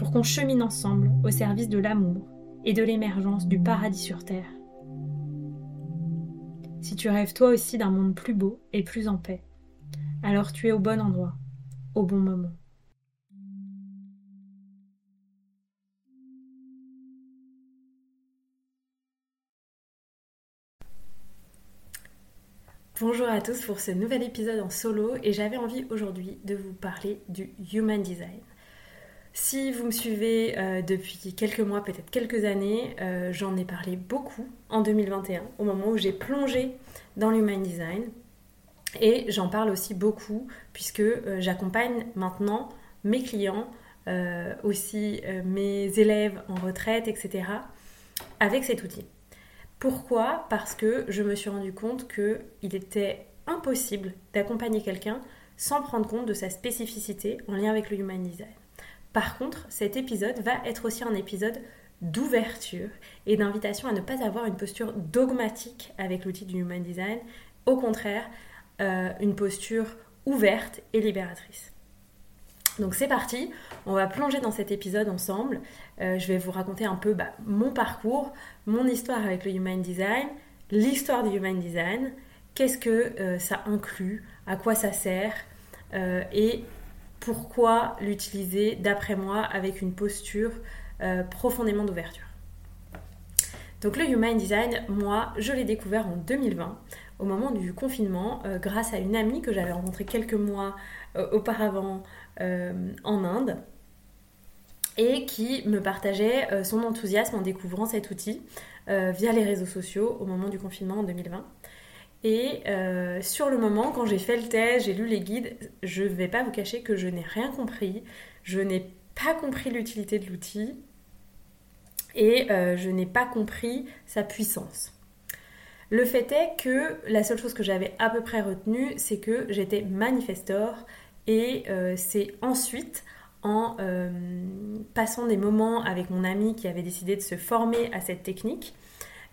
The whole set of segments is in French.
pour qu'on chemine ensemble au service de l'amour et de l'émergence du paradis sur Terre. Si tu rêves toi aussi d'un monde plus beau et plus en paix, alors tu es au bon endroit, au bon moment. Bonjour à tous pour ce nouvel épisode en solo et j'avais envie aujourd'hui de vous parler du Human Design. Si vous me suivez euh, depuis quelques mois, peut-être quelques années, euh, j'en ai parlé beaucoup en 2021, au moment où j'ai plongé dans l'Human Design. Et j'en parle aussi beaucoup puisque euh, j'accompagne maintenant mes clients, aussi mes élèves en retraite, etc., avec cet outil. Pourquoi? Parce que je me suis rendu compte qu'il était impossible d'accompagner quelqu'un sans prendre compte de sa spécificité en lien avec le Human Design. Par contre, cet épisode va être aussi un épisode d'ouverture et d'invitation à ne pas avoir une posture dogmatique avec l'outil du Human Design, au contraire, euh, une posture ouverte et libératrice. Donc c'est parti, on va plonger dans cet épisode ensemble. Euh, je vais vous raconter un peu bah, mon parcours, mon histoire avec le Human Design, l'histoire du Human Design, qu'est-ce que euh, ça inclut, à quoi ça sert et pourquoi l'utiliser d'après moi avec une posture profondément d'ouverture. Donc le Human Design, moi, je l'ai découvert en 2020 au moment du confinement grâce à une amie que j'avais rencontrée quelques mois auparavant en Inde et qui me partageait euh, son enthousiasme en découvrant cet outil euh, via les réseaux sociaux au moment du confinement en 2020. Et euh, sur le moment, quand j'ai fait le test, j'ai lu les guides, je ne vais pas vous cacher que je n'ai rien compris. Je n'ai pas compris l'utilité de l'outil et je n'ai pas compris sa puissance. Le fait est que la seule chose que j'avais à peu près retenue, c'est que j'étais manifestor et c'est ensuite en euh, passant des moments avec mon amie qui avait décidé de se former à cette technique,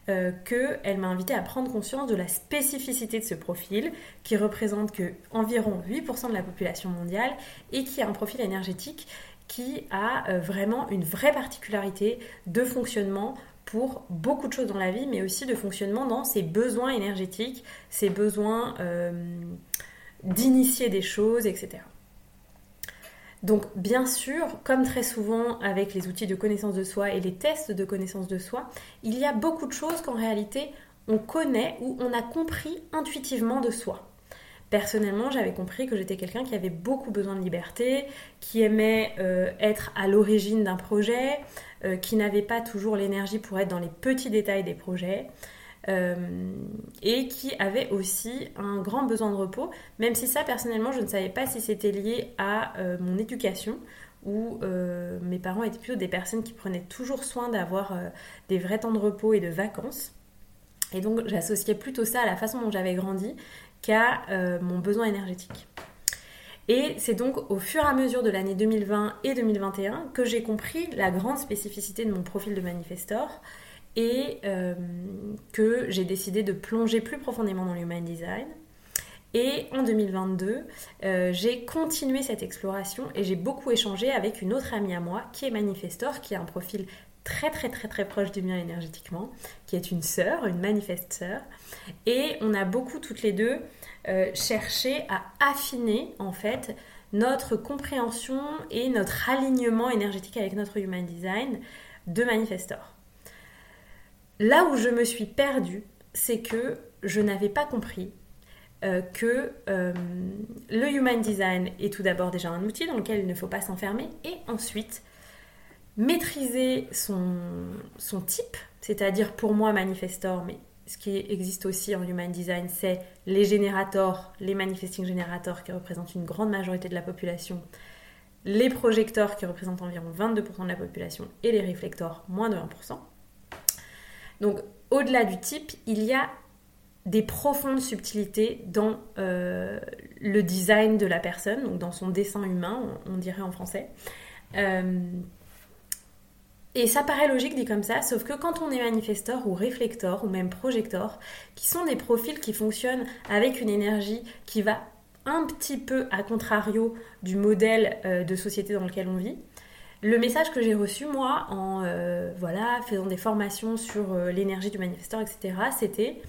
euh, qu'elle m'a invité à prendre conscience de la spécificité de ce profil, qui représente que environ 8% de la population mondiale et qui a un profil énergétique qui a euh, vraiment une vraie particularité de fonctionnement pour beaucoup de choses dans la vie, mais aussi de fonctionnement dans ses besoins énergétiques, ses besoins d'initier des choses, etc. Donc bien sûr, comme très souvent avec les outils de connaissance de soi et les tests de connaissance de soi, il y a beaucoup de choses qu'en réalité on connaît ou on a compris intuitivement de soi. Personnellement, j'avais compris que j'étais quelqu'un qui avait beaucoup besoin de liberté, qui aimait euh, être à l'origine d'un projet, euh, qui n'avait pas toujours l'énergie pour être dans les petits détails des projets. Euh, et qui avait aussi un grand besoin de repos, même si ça personnellement je ne savais pas si c'était lié à euh, mon éducation où euh, mes parents étaient plutôt des personnes qui prenaient toujours soin d'avoir des vrais temps de repos et de vacances. Et donc j'associais plutôt ça à la façon dont j'avais grandi qu'à mon besoin énergétique. Et c'est donc au fur et à mesure de l'année 2020 et 2021 que j'ai compris la grande spécificité de mon profil de manifestor et euh, que j'ai décidé de plonger plus profondément dans l'human design. Et en 2022, euh, j'ai continué cette exploration et j'ai beaucoup échangé avec une autre amie à moi qui est manifestor, qui a un profil très très très très proche du mien énergétiquement, qui est une sœur, une manifeste sœur. Et on a beaucoup toutes les deux euh, cherché à affiner en fait notre compréhension et notre alignement énergétique avec notre Human Design de manifestor. Là où je me suis perdue, c'est que je n'avais pas compris euh, que euh, le Human Design est tout d'abord déjà un outil dans lequel il ne faut pas s'enfermer et ensuite maîtriser son, type, c'est-à-dire pour moi manifestor, mais ce qui existe aussi en Human Design, c'est les générateurs, les manifesting générateurs qui représentent une grande majorité de la population, les projecteurs qui représentent environ 22% de la population et les réflecteurs moins de 1%. Donc au-delà du type, il y a des profondes subtilités dans euh, le design de la personne, donc dans son dessin humain, on, dirait en français. Euh, et ça paraît logique dit comme ça, sauf que quand on est manifesteur ou réflecteur ou même projecteur, qui sont des profils qui fonctionnent avec une énergie qui va un petit peu à contrario du modèle euh, de société dans lequel on vit, le message que j'ai reçu moi en euh, faisant des formations sur euh, l'énergie du manifesteur, etc., c'était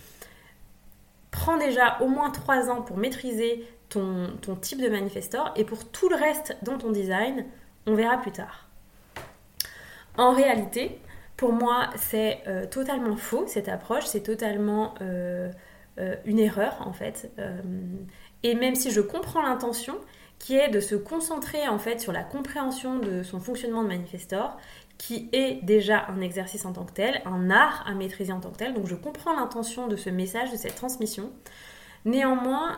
prends déjà au moins trois ans pour maîtriser ton, type de manifesteur et pour tout le reste dans ton design, on verra plus tard. En réalité, pour moi, c'est euh, totalement faux cette approche, c'est totalement une erreur en fait. et même si je comprends l'intention, qui est de se concentrer en fait sur la compréhension de son fonctionnement de manifestor, qui est déjà un exercice en tant que tel, un art à maîtriser en tant que tel. Donc je comprends l'intention de ce message, de cette transmission. Néanmoins,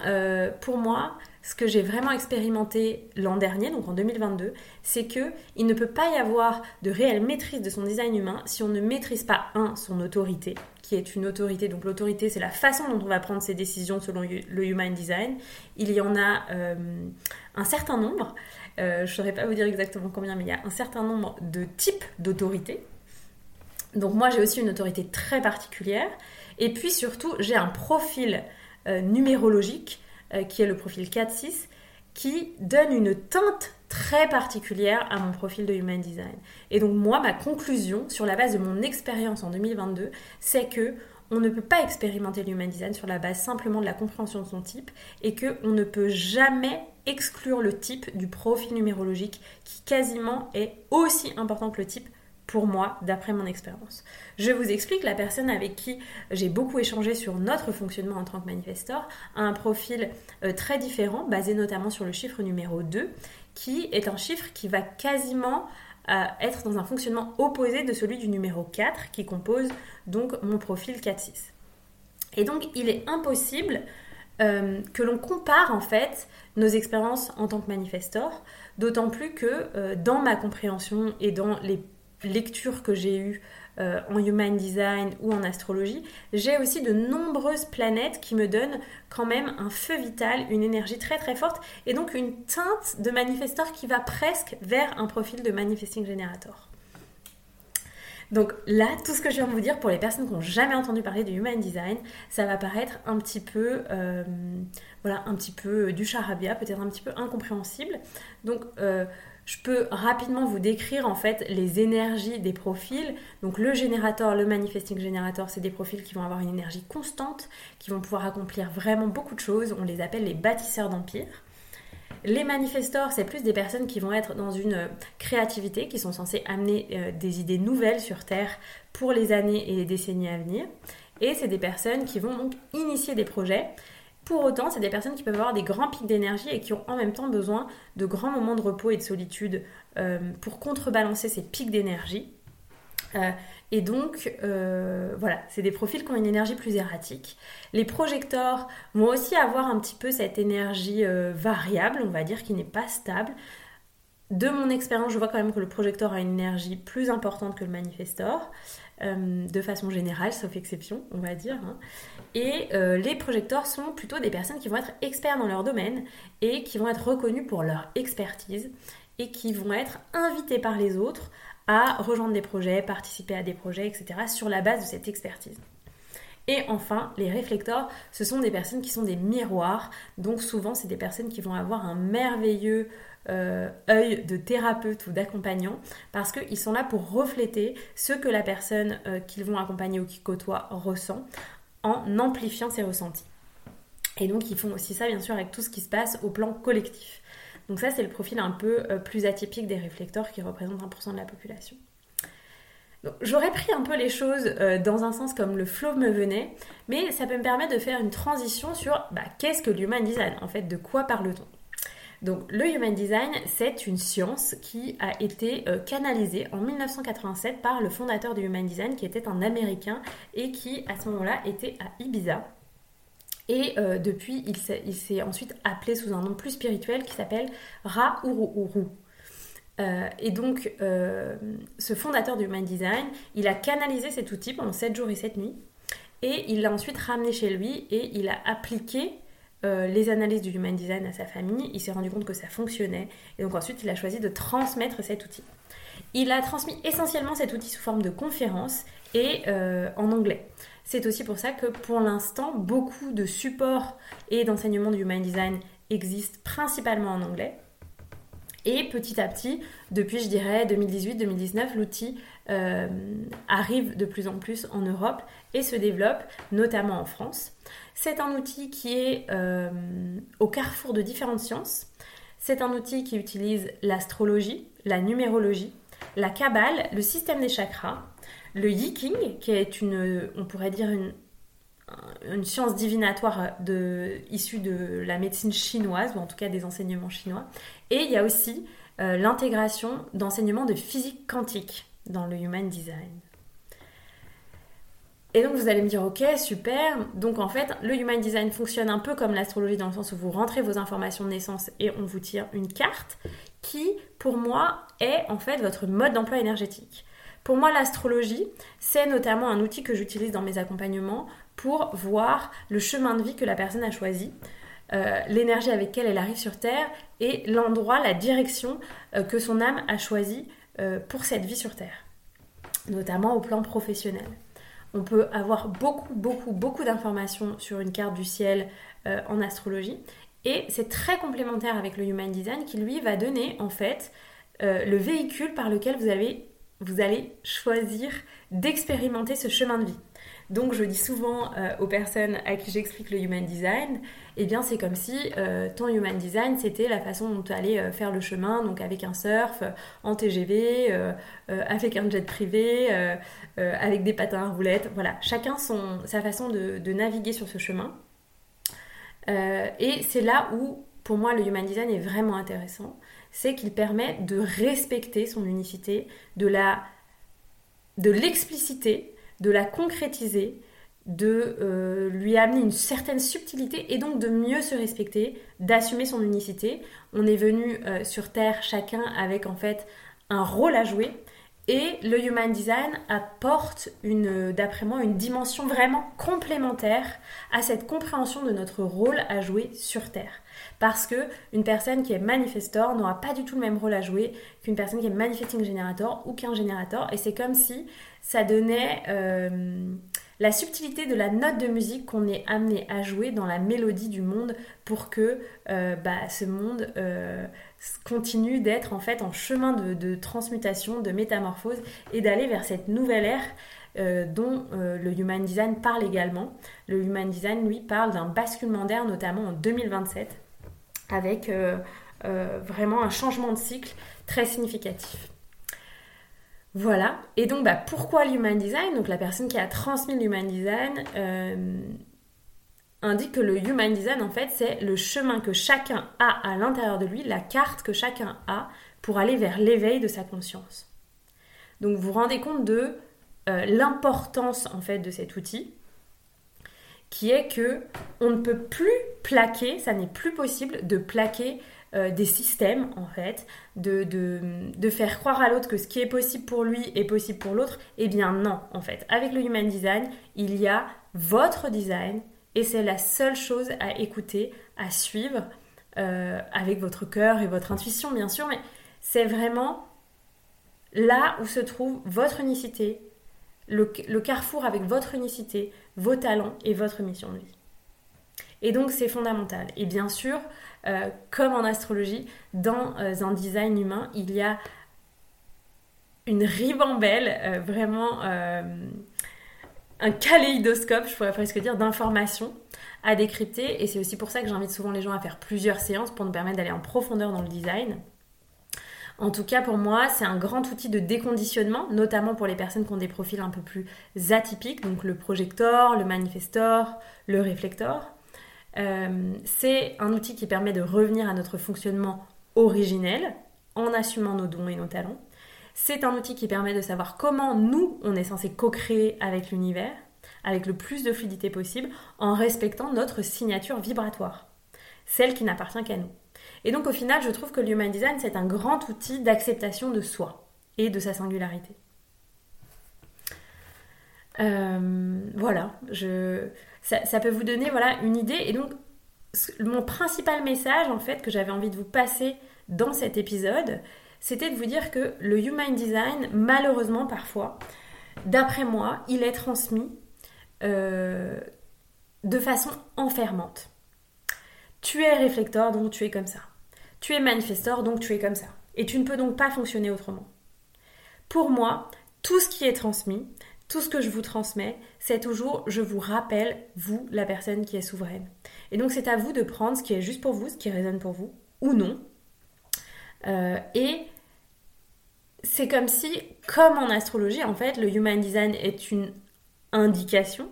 pour moi, ce que j'ai vraiment expérimenté l'an dernier, donc en 2022, c'est que il ne peut pas y avoir de réelle maîtrise de son design humain si on ne maîtrise pas un son autorité, qui est une autorité. Donc l'autorité, c'est la façon dont on va prendre ses décisions selon le human design. Il y en a euh, un certain nombre. Euh, je ne saurais pas vous dire exactement combien, mais il y a un certain nombre de types d'autorité. Donc moi, j'ai aussi une autorité très particulière. Et puis surtout, j'ai un profil euh, numérologique euh, qui est le profil 4-6, qui donne une teinte très particulière à mon profil de Human Design. Et donc moi, ma conclusion sur la base de mon expérience en 2022, c'est que on ne peut pas expérimenter le Human Design sur la base simplement de la compréhension de son type et que on ne peut jamais exclure le type du profil numérologique qui quasiment est aussi important que le type pour moi, d'après mon expérience. Je vous explique, la personne avec qui j'ai beaucoup échangé sur notre fonctionnement en tant que manifestor a un profil euh, très différent, basé notamment sur le chiffre numéro 2, qui est un chiffre qui va quasiment euh, être dans un fonctionnement opposé de celui du numéro 4, qui compose donc mon profil 4-6. Et donc, il est impossible euh, que l'on compare en fait nos expériences en tant que manifestor, d'autant plus que dans ma compréhension et dans les lectures que j'ai eues euh, en human design ou en astrologie, j'ai aussi de nombreuses planètes qui me donnent quand même un feu vital, une énergie très très forte et donc une teinte de manifestor qui va presque vers un profil de manifesting generator. Donc là, tout ce que je viens de vous dire pour les personnes qui n'ont jamais entendu parler de Human Design, ça va paraître un petit peu, euh, voilà, un petit peu du charabia, peut-être un petit peu incompréhensible. Donc euh, je peux rapidement vous décrire en fait les énergies des profils. Donc le générateur, le manifesting générateur, c'est des profils qui vont avoir une énergie constante, qui vont pouvoir accomplir vraiment beaucoup de choses. On les appelle les bâtisseurs d'empire. Les manifestors, c'est plus des personnes qui vont être dans une créativité, qui sont censées amener euh, des idées nouvelles sur Terre pour les années et les décennies à venir. Et c'est des personnes qui vont donc initier des projets pour autant, c'est des personnes qui peuvent avoir des grands pics d'énergie et qui ont en même temps besoin de grands moments de repos et de solitude euh, pour contrebalancer ces pics d'énergie. Euh, et donc, euh, voilà, c'est des profils qui ont une énergie plus erratique. Les projecteurs vont aussi avoir un petit peu cette énergie variable, on va dire, qui n'est pas stable. De mon expérience, je vois quand même que le projecteur a une énergie plus importante que le manifestor. Euh, de façon générale, sauf exception, on va dire. Hein. Et euh, les projecteurs sont plutôt des personnes qui vont être experts dans leur domaine et qui vont être reconnus pour leur expertise et qui vont être invités par les autres à rejoindre des projets, participer à des projets, etc. sur la base de cette expertise. Et enfin, les réflecteurs, ce sont des personnes qui sont des miroirs. Donc souvent, c'est des personnes qui vont avoir un merveilleux euh, œil de thérapeute ou d'accompagnant parce qu'ils sont là pour refléter ce que la personne euh, qu'ils vont accompagner ou qu'ils côtoient ressent en amplifiant ses ressentis. Et donc ils font aussi ça bien sûr avec tout ce qui se passe au plan collectif. Donc ça, c'est le profil un peu plus atypique des réflecteurs qui représentent 1% de la population. J'aurais pris un peu les choses dans un sens comme le flow me venait, mais ça peut me permettre de faire une transition sur bah, qu'est-ce que l'human design En fait, de quoi parle-t-on? Donc le Human Design, c'est une science qui a été euh, canalisée en 1987 par le fondateur du Human Design, qui était un Américain et qui à ce moment-là était à Ibiza. Et euh, depuis, il s'est ensuite appelé sous un nom plus spirituel qui s'appelle Ra Uru. Euh, et donc, ce fondateur du Human Design, il a canalisé cet outil pendant 7 jours et 7 nuits. Et il l'a ensuite ramené chez lui et il a appliqué euh, les analyses du Human Design à sa famille, il s'est rendu compte que ça fonctionnait, et donc ensuite il a choisi de transmettre cet outil. Il a transmis essentiellement cet outil sous forme de conférence et euh, en anglais. C'est aussi pour ça que pour l'instant, beaucoup de supports et d'enseignements du Human Design existent principalement en anglais. Et petit à petit, depuis je dirais 2018-2019, l'outil euh, arrive de plus en plus en Europe et se développe, notamment en France. C'est un outil qui est euh, au carrefour de différentes sciences. C'est un outil qui utilise l'astrologie, la numérologie, la kabbale, le système des chakras, le yiking, qui est une, on pourrait dire une, science divinatoire de, issue de la médecine chinoise, ou en tout cas des enseignements chinois. Et il y a aussi euh, l'intégration d'enseignements de physique quantique dans le Human Design. Et donc vous allez me dire, ok, super. Donc en fait, le Human Design fonctionne un peu comme l'astrologie dans le sens où vous rentrez vos informations de naissance et on vous tire une carte qui, pour moi, est en fait votre mode d'emploi énergétique. Pour moi, l'astrologie, c'est notamment un outil que j'utilise dans mes accompagnements pour voir le chemin de vie que la personne a choisi, euh, l'énergie avec laquelle elle arrive sur Terre et l'endroit, la direction euh, que son âme a choisi euh, pour cette vie sur Terre, notamment au plan professionnel. On peut avoir beaucoup, beaucoup, beaucoup d'informations sur une carte du ciel en astrologie. Et c'est très complémentaire avec le Human Design qui, lui, va donner en fait le véhicule par lequel vous, vous allez choisir d'expérimenter ce chemin de vie. Donc je dis souvent euh, aux personnes à qui j'explique le Human Design, eh bien c'est comme si euh, ton Human Design c'était la façon dont tu allais euh, faire le chemin, donc avec un surf, en TGV, avec un jet privé, avec des patins à roulettes, voilà, chacun son, sa façon de, de naviguer sur ce chemin. et c'est là où pour moi le Human Design est vraiment intéressant, c'est qu'il permet de respecter son unicité, de la de l'expliciter de la concrétiser, de euh, lui amener une certaine subtilité et donc de mieux se respecter, d'assumer son unicité. On est venu euh, sur Terre chacun avec en fait un rôle à jouer et le Human Design apporte, d'après moi, une dimension vraiment complémentaire à cette compréhension de notre rôle à jouer sur Terre. Parce que une personne qui est manifestor n'aura pas du tout le même rôle à jouer qu'une personne qui est manifesting generator ou qu'un générateur. Et c'est comme si ça donnait euh, la subtilité de la note de musique qu'on est amené à jouer dans la mélodie du monde pour que euh, bah, ce monde euh, continue d'être en fait en chemin de, transmutation, de métamorphose et d'aller vers cette nouvelle ère dont le Human Design parle également. Le Human Design, lui, parle d'un basculement d'air, notamment en 2027, avec vraiment un changement de cycle très significatif. Voilà, et donc bah, pourquoi l'Human Design? Donc la personne qui a transmis l'Human Design indique que le Human Design, en fait, c'est le chemin que chacun a à l'intérieur de lui, la carte que chacun a pour aller vers l'éveil de sa conscience. Donc vous vous rendez compte de euh, l'importance en fait de cet outil, qui est que on ne peut plus plaquer, ça n'est plus possible de plaquer euh, des systèmes en fait, de, de, de faire croire à l'autre que ce qui est possible pour lui est possible pour l'autre. Eh bien non, en fait. Avec le Human Design, il y a votre design et c'est la seule chose à écouter, à suivre, euh, avec votre cœur et votre intuition, bien sûr, mais c'est vraiment là où se trouve votre unicité, le, carrefour avec votre unicité, vos talents et votre mission de vie. Et donc c'est fondamental. Et bien sûr, euh, comme en astrologie, dans euh, un design humain, il y a une ribambelle vraiment un kaléidoscope, je pourrais presque dire, d'informations à décrypter. Et c'est aussi pour ça que j'invite souvent les gens à faire plusieurs séances pour nous permettre d'aller en profondeur dans le design. En tout cas, pour moi, c'est un grand outil de déconditionnement, notamment pour les personnes qui ont des profils un peu plus atypiques, donc le projector, le manifestor, le réflector. Euh, c'est un outil qui permet de revenir à notre fonctionnement originel en assumant nos dons et nos talents. C'est un outil qui permet de savoir comment nous, on est censé co-créer avec l'univers, avec le plus de fluidité possible, en respectant notre signature vibratoire, celle qui n'appartient qu'à nous. Et donc au final, je trouve que l'human design, c'est un grand outil d'acceptation de soi et de sa singularité. Euh, voilà, je, ça, peut vous donner voilà, une idée. Et donc, mon principal message, en fait, que j'avais envie de vous passer dans cet épisode, c'était de vous dire que le Human Design, malheureusement, parfois, d'après moi, il est transmis euh, de façon enfermante. Tu es réflecteur, donc tu es comme ça. Tu es manifestor, donc tu es comme ça. Et tu ne peux donc pas fonctionner autrement. Pour moi, tout ce qui est transmis, tout ce que je vous transmets, c'est toujours je vous rappelle, vous, la personne qui est souveraine. Et donc c'est à vous de prendre ce qui est juste pour vous, ce qui résonne pour vous, ou non. Euh, et c'est comme si, comme en astrologie, en fait, le Human Design est une indication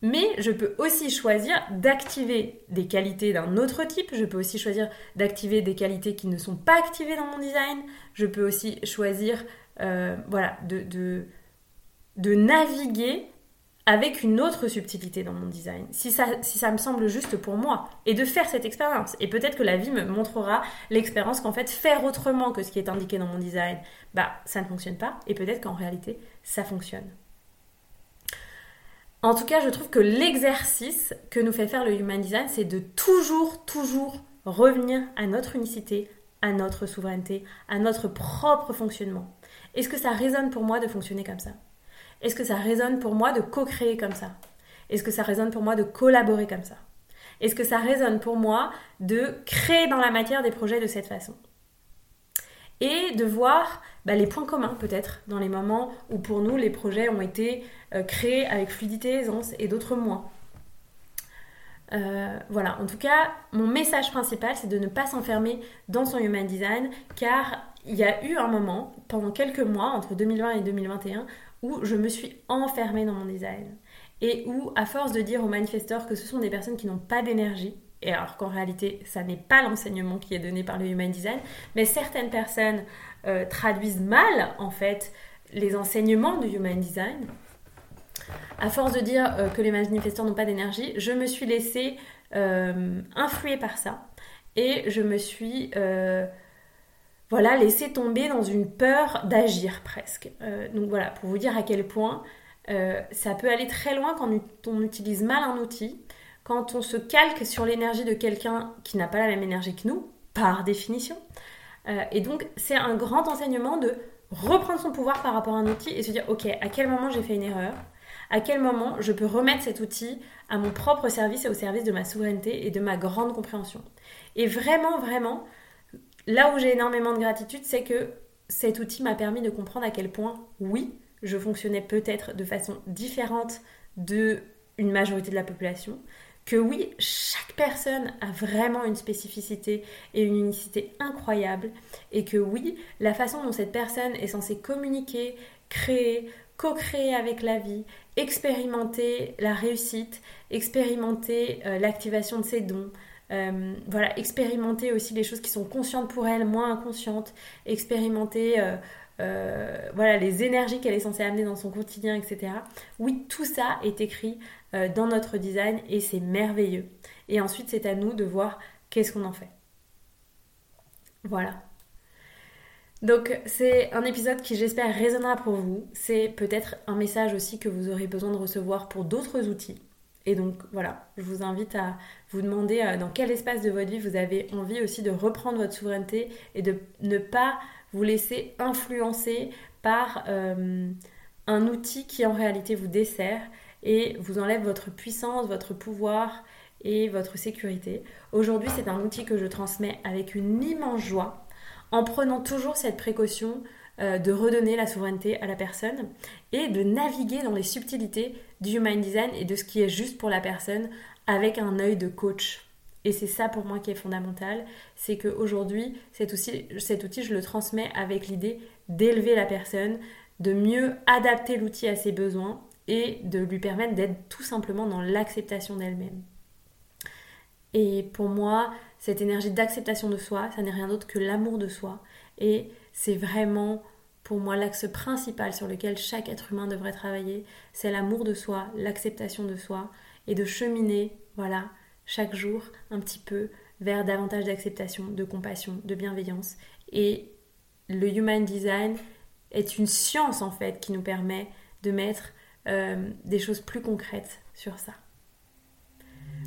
mais je peux aussi choisir d'activer des qualités d'un autre type. Je peux aussi choisir d'activer des qualités qui ne sont pas activées dans mon design. Je peux aussi choisir euh, voilà, de, de, naviguer avec une autre subtilité dans mon design, si ça, si ça me semble juste pour moi, et de faire cette expérience. Et peut-être que la vie me montrera l'expérience qu'en fait, faire autrement que ce qui est indiqué dans mon design, bah, ça ne fonctionne pas, et peut-être qu'en réalité, ça fonctionne. En tout cas, je trouve que l'exercice que nous fait faire le Human Design, c'est de toujours, toujours revenir à notre unicité, à notre souveraineté, à notre propre fonctionnement. Est-ce que ça résonne pour moi de fonctionner comme ça? Est-ce que ça résonne pour moi de co-créer comme ça? Est-ce que ça résonne pour moi de collaborer comme ça? Est-ce que ça résonne pour moi de créer dans la matière des projets de cette façon? Et de voir bah, les points communs peut-être dans les moments où pour nous les projets ont été euh, créés avec fluidité, aisance et d'autres moins. Euh, voilà, en tout cas, mon message principal, c'est de ne pas s'enfermer dans son human design, car il y a eu un moment, pendant quelques mois, entre 2020 et 2021, où je me suis enfermée dans mon design. Et où, à force de dire aux manifesteurs que ce sont des personnes qui n'ont pas d'énergie, et alors qu'en réalité, ça n'est pas l'enseignement qui est donné par le Human Design, mais certaines personnes euh, traduisent mal, en fait, les enseignements du Human Design. À force de dire euh, que les manifestants n'ont pas d'énergie, je me suis laissée euh, influer par ça. Et je me suis voilà, laissée tomber dans une peur d'agir presque. donc voilà, pour vous dire à quel point ça peut aller très loin quand on utilise mal un outil quand on se calque sur l'énergie de quelqu'un qui n'a pas la même énergie que nous, par définition. Euh, et donc, c'est un grand enseignement de reprendre son pouvoir par rapport à un outil et se dire, ok, à quel moment j'ai fait une erreur? À quel moment je peux remettre cet outil à mon propre service et au service de ma souveraineté et de ma grande compréhension? Et vraiment, vraiment, là où j'ai énormément de gratitude, c'est que cet outil m'a permis de comprendre à quel point, oui, je fonctionnais peut-être de façon différente de une majorité de la population, que oui, chaque personne a vraiment une spécificité et une unicité incroyable, et que oui, la façon dont cette personne est censée communiquer, créer, co-créer avec la vie, expérimenter la réussite, expérimenter euh, l'activation de ses dons, euh, voilà, expérimenter aussi les choses qui sont conscientes pour elle, moins inconscientes, expérimenter euh, voilà, les énergies qu'elle est censée amener dans son quotidien, etc. Oui, tout ça est écrit euh, dans notre design et c'est merveilleux. Et ensuite, c'est à nous de voir qu'est-ce qu'on en fait. Voilà. Donc c'est un épisode qui j'espère résonnera pour vous. C'est peut-être un message aussi que vous aurez besoin de recevoir pour d'autres outils. Et donc voilà, je vous invite à vous demander euh, dans quel espace de votre vie vous avez envie aussi de reprendre votre souveraineté et de ne pas vous laisser influencer par euh, un outil qui en réalité vous dessert et vous enlève votre puissance, votre pouvoir et votre sécurité. Aujourd'hui, c'est un outil que je transmets avec une immense joie, en prenant toujours cette précaution euh, de redonner la souveraineté à la personne et de naviguer dans les subtilités du human design et de ce qui est juste pour la personne avec un œil de coach. Et c'est ça pour moi qui est fondamental, c'est qu'aujourd'hui, cet outil, cet outil, je le transmets avec l'idée d'élever la personne, de mieux adapter l'outil à ses besoins et de lui permettre d'être tout simplement dans l'acceptation d'elle-même. Et pour moi, cette énergie d'acceptation de soi, ça n'est rien d'autre que l'amour de soi. Et c'est vraiment pour moi l'axe principal sur lequel chaque être humain devrait travailler. C'est l'amour de soi, l'acceptation de soi et de cheminer, voilà, chaque jour un petit peu vers davantage d'acceptation, de compassion, de bienveillance. Et le Human Design est une science en fait qui nous permet de mettre euh, des choses plus concrètes sur ça.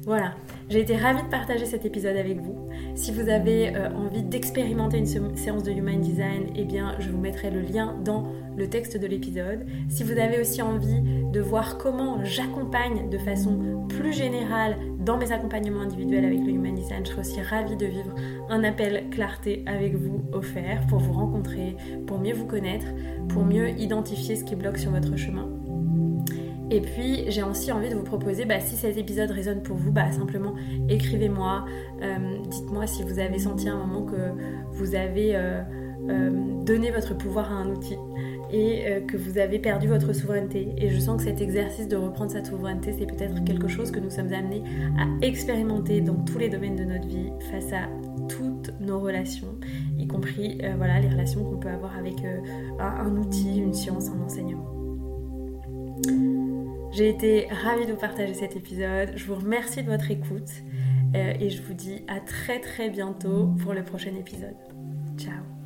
Voilà, j'ai été ravie de partager cet épisode avec vous. Si vous avez euh, envie d'expérimenter une séance de Human Design, eh bien, je vous mettrai le lien dans le texte de l'épisode. Si vous avez aussi envie de voir comment j'accompagne de façon plus générale dans mes accompagnements individuels avec le Human Design, je serai aussi ravie de vivre un appel clarté avec vous offert pour vous rencontrer, pour mieux vous connaître, pour mieux identifier ce qui bloque sur votre chemin. Et puis j'ai aussi envie de vous proposer, bah, si cet épisode résonne pour vous, bah, simplement écrivez-moi, euh, dites-moi si vous avez senti un moment que vous avez euh, euh, donné votre pouvoir à un outil et que vous avez perdu votre souveraineté. Et je sens que cet exercice de reprendre sa souveraineté, c'est peut-être quelque chose que nous sommes amenés à expérimenter dans tous les domaines de notre vie face à toutes nos relations, y compris voilà, les relations qu'on peut avoir avec un outil, une science, un enseignement. J'ai été ravie de vous partager cet épisode. Je vous remercie de votre écoute euh, et je vous dis à très très bientôt pour le prochain épisode. Ciao